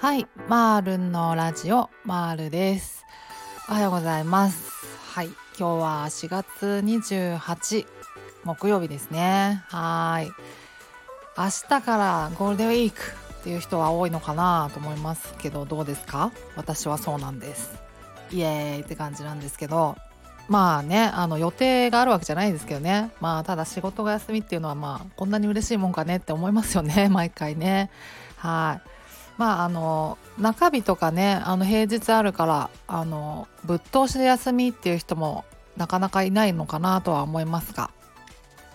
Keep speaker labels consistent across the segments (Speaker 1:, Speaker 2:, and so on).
Speaker 1: はい、マールンのラジオマールです。おはようございます。はい、今日は4月28木曜日ですね。はい。明日からゴールデンウィークっていう人は多いのかなと思いますけどどうですか？私はそうなんですイエーイって感じなんですけどまあねあの予定があるわけじゃないですけどね。まあただ仕事が休みっていうのはまあこんなに嬉しいもんかねって思いますよね。毎回ね。はい。まああの中日とかねあの平日あるからあのぶっ通しで休みっていう人もなかなかいないのかなとは思いますが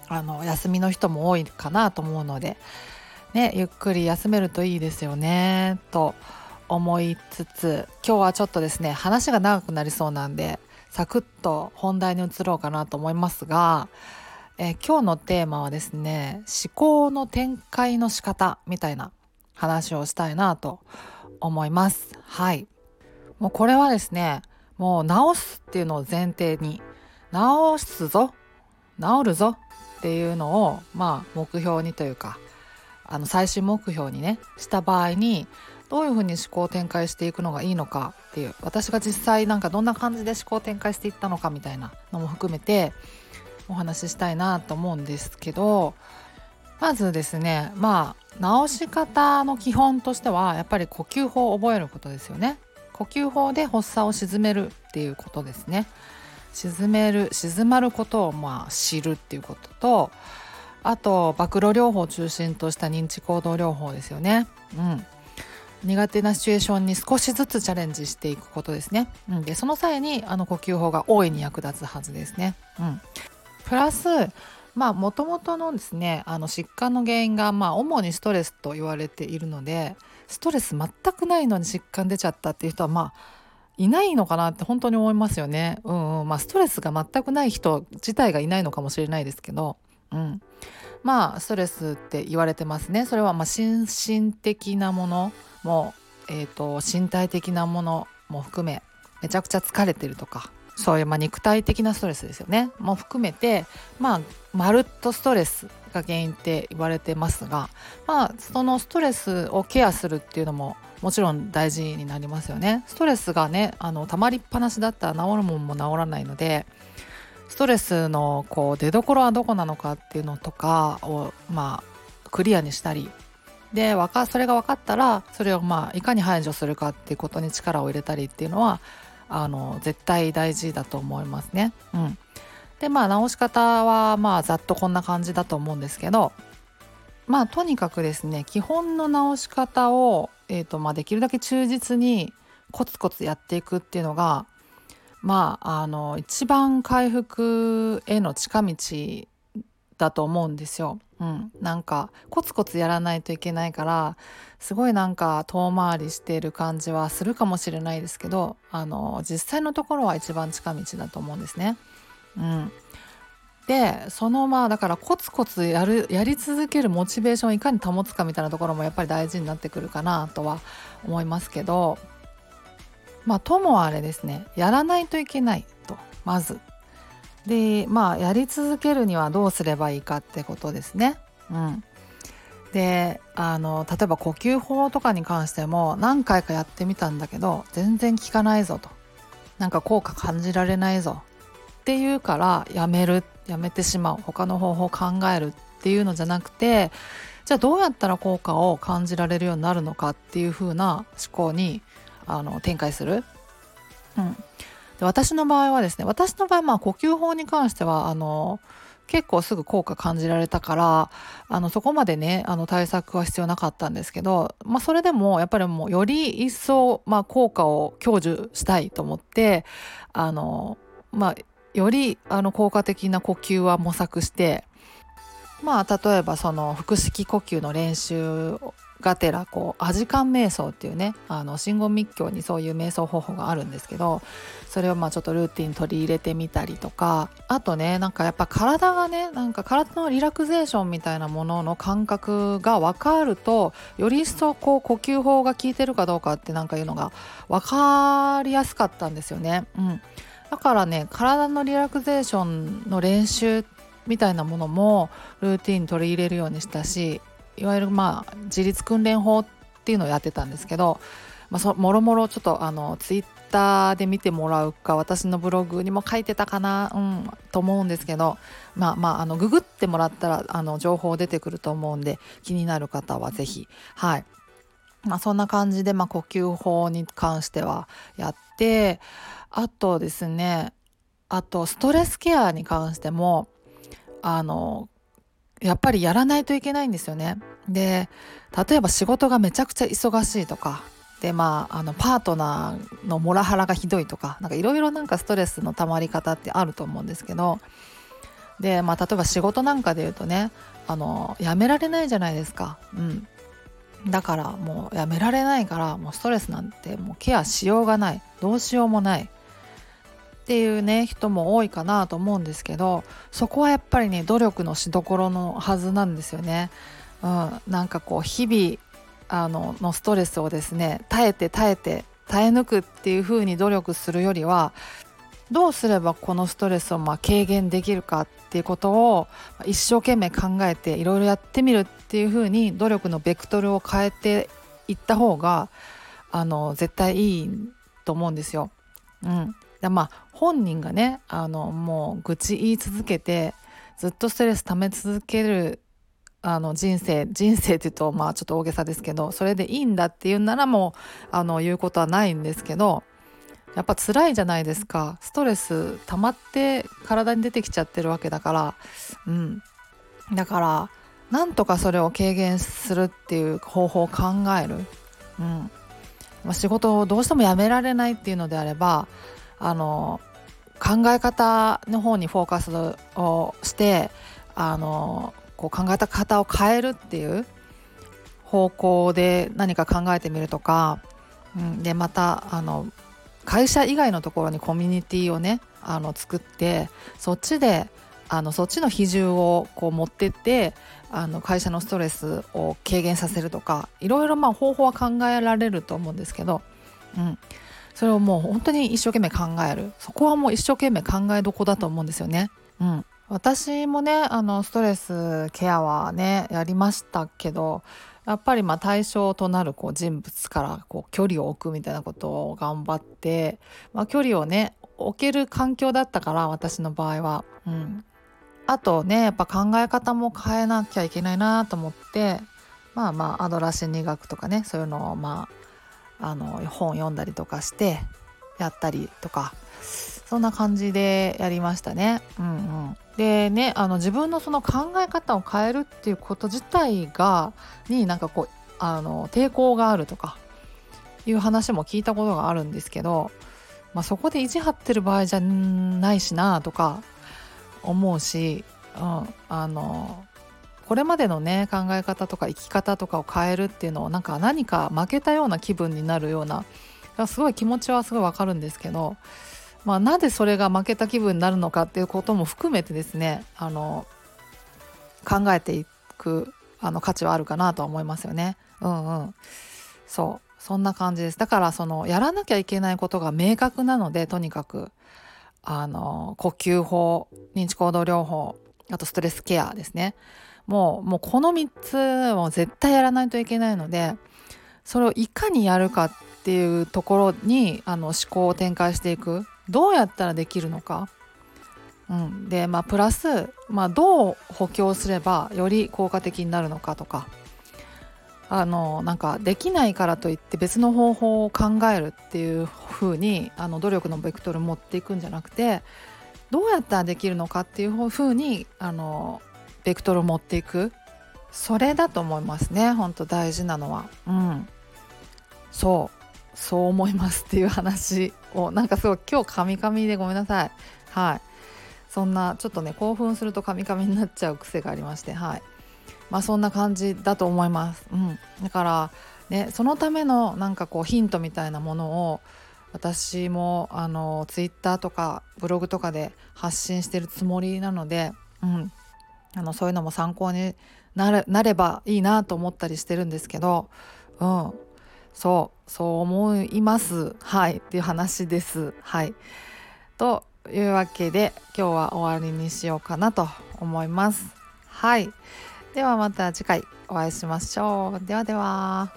Speaker 1: あの休みの人も多いかなと思うのでね、ゆっくり休めるといいですよねと思いつつ今日はちょっとですね話が長くなりそうなんでサクッと本題に移ろうかなと思いますが、え今日のテーマはですね思考の展開の仕方みたいな話をしたいなと思います。はいもうこれはですねもう直すっていうのを前提に直すぞ治るぞっていうのをまあ目標にというかあの最終目標にねした場合にどういうふうに思考を展開していくのがいいのかっていう私が実際なんかどんな感じで思考を展開していったのかみたいなのも含めてお話ししたいなと思うんですけどまずですねまあ直し方の基本としてはやっぱり呼吸法を覚えることですよね。呼吸法で発作を鎮めるっていうことですね。沈める静まることをまあ知るっていうこととあと暴露療法を中心とした認知行動療法ですよね。うん。苦手なシチュエーションに少しずつチャレンジしていくことですね。うん、でその際にあの呼吸法が大いに役立つはずですね。うん、プラスまあもともとのですねあの疾患の原因がまあ主にストレスと言われているのでストレス全くないのに疾患出ちゃったっていう人はまあいないのかなって本当に思いますよね。うん、うん、まあストレスが全くない人自体がいないのかもしれないですけど、うん、まあストレスって言われてますね。それはまあ心身的なものも、えーと、身体的なものも含めめちゃくちゃ疲れてるとかそういうま肉体的なストレスですよね。も含めてまあまるっとストレスが原因って言われてますがまあそのストレスをケアするっていうのももちろん大事になりますよね。ストレスがねあの溜まりっぱなしだったら治るもんも治らないのでストレスのこう出どころはどこなのかっていうのとかをまあクリアにしたりでそれが分かったらそれをまあいかに排除するかっていうことに力を入れたりっていうのはあの絶対大事だと思いますね。うん、でまあ直し方はまあざっとこんな感じだと思うんですけどまあとにかくですね基本の直し方を、えーとまあ、できるだけ忠実にコツコツやっていくっていうのがまああの一番回復への近道だと思うんですよ。うん、なんかコツコツやらないといけないからすごいなんか遠回りしている感じはするかもしれないですけどあの実際のところは一番近道だと思うんですね。うん、でそのまあだからコツコツやるやり続けるモチベーションをいかに保つかみたいなところもやっぱり大事になってくるかなとは思いますけどまあともあれですねやらないといけないとまず。でまあやり続けるにはどうすればいいかってことですね。うん、であの例えば呼吸法とかに関しても何回かやってみたんだけど全然効かないぞと。なんか効果感じられないぞ。っていうからやめるやめてしまう。他の方法を考えるっていうのじゃなくてじゃあどうやったら効果を感じられるようになるのかっていう風な思考にあの展開する。うん、で私の場合はですね私の場合まあ呼吸法に関してはあの結構すぐ効果感じられたからあのそこまでねあの対策は必要なかったんですけど、まあ、それでもやっぱりもうより一層、まあ、効果を享受したいと思ってあの、まあ、よりあの効果的な呼吸は模索してまあ例えばその腹式呼吸の練習がてらこうアジカン瞑想っていうねあの真言密教にそういう瞑想方法があるんですけどそれをまあちょっとルーティン取り入れてみたりとかあとねなんかやっぱ体がねなんか体のリラクゼーションみたいなものの感覚が分かるとより一層こう呼吸法が効いてるかどうかってなんかいうのが分かりやすかったんですよね。うんだからね体のリラクゼーションの練習みたいなものもルーティン取り入れるようにしたしいわゆるまあ自立訓練法っていうのをやってたんですけど、まあ、そもろもろちょっとあのツイッターで見てもらうか私のブログにも書いてたかな、うん、と思うんですけどまあまああのググってもらったらあの情報出てくると思うんで気になる方は是非はい。まあそんな感じで、まあ、呼吸法に関してはやってあとですねあとストレスケアに関してもあのやっぱりやらないといけないんですよね。で例えば仕事がめちゃくちゃ忙しいとか。でまああのパートナーのモラハラがひどいとか。なんかいろいろなんかストレスのたまり方ってあると思うんですけど。でまあ例えば仕事なんかで言うとねあのやめられないじゃないですか。うん。だからもうやめられないからもうストレスなんてもうケアしようがない。どうしようもない。っていうね人も多いかなと思うんですけどそこはやっぱりね努力のしどころのはずなんですよね。うん、なんかこう日々あののストレスをですね耐えて耐えて耐え抜くっていう風に努力するよりはどうすればこのストレスをま軽減できるかっていうことを一生懸命考えていろいろやってみるっていう風に努力のベクトルを変えていった方があの絶対いいと思うんですよ。うん、でまあ本人がねあのもう愚痴言い続けてずっとストレス溜め続けるあの人生人生って言うとまあちょっと大げさですけどそれでいいんだっていうんならもうあの言うことはないんですけどやっぱ辛いじゃないですか。ストレス溜まって体に出てきちゃってるわけだから。うん。だからなんとかそれを軽減するっていう方法を考える、うん、仕事をどうしてもやめられないっていうのであればあの考え方の方にフォーカスをしてあのこう考え方を変えるっていう方向で何か考えてみるとか、うん、でまたあの会社以外のところにコミュニティをねあの作ってそっちであのそっちの比重をこう持ってってあの会社のストレスを軽減させるとかいろいろまあ方法は考えられると思うんですけど、うん、それをもう本当に一生懸命考えるそこはもう一生懸命考えどこだと思うんですよね。うん、私もねあのストレスケアはねやりましたけどやっぱりまあ対象となるこう人物からこう距離を置くみたいなことを頑張って、まあ、距離をね置ける環境だったから私の場合は。うん、あとねやっぱ考え方も変えなきゃいけないなと思ってまあまあアドラー心理学とかねそういうのをまああの本読んだりとかしてやったりとかそんな感じでやりましたね。うんうん、でねあの自分のその考え方を変えるっていうこと自体がになんかこうあの抵抗があるとかいう話も聞いたことがあるんですけど、まあ、そこで意地張ってる場合じゃないしなとか思うし、うん、あのこれまでのね考え方とか生き方とかを変えるっていうのをなんか何か負けたような気分になるようなすごい気持ちはすごいわかるんですけどまあ、なぜそれが負けた気分になるのかっていうことも含めてですねあの考えていくあの価値はあるかなとは思いますよね。うんうん、そう。そんな感じです。だからそのやらなきゃいけないことが明確なのでとにかくあの呼吸法認知行動療法あとストレスケアですね。もうもうこの3つを絶対やらないといけないのでそれをいかにやるかっていうところにあの思考を展開していく。どうやったらできるのか、うん、でまあプラス、まあ、どう補強すればより効果的になるのかとか。あのなんかできないからといって別の方法を考えるっていう風にあの努力のベクトル持っていくんじゃなくてどうやったらできるのかっていう風にあのベクトルを持っていく。それだと思いますね。本当大事なのは。うん。そう。そう思いますっていう話を。なんかすごい今日カミカミでごめんなさい。はい。そんなちょっとね興奮するとカミカミになっちゃう癖がありまして。はい。まあそんな感じだと思います、うん、だからねそのためのなんかこうヒントみたいなものを私もあのツイッターとかブログとかで発信してるつもりなので、うん、あのそういうのも参考になればいいなと思ったりしてるんですけど、うん、そうそう思います。はい。っていう話です。はい。というわけで今日は終わりにしようかなと思います。はい。ではまた次回お会いしましょう。ではでは。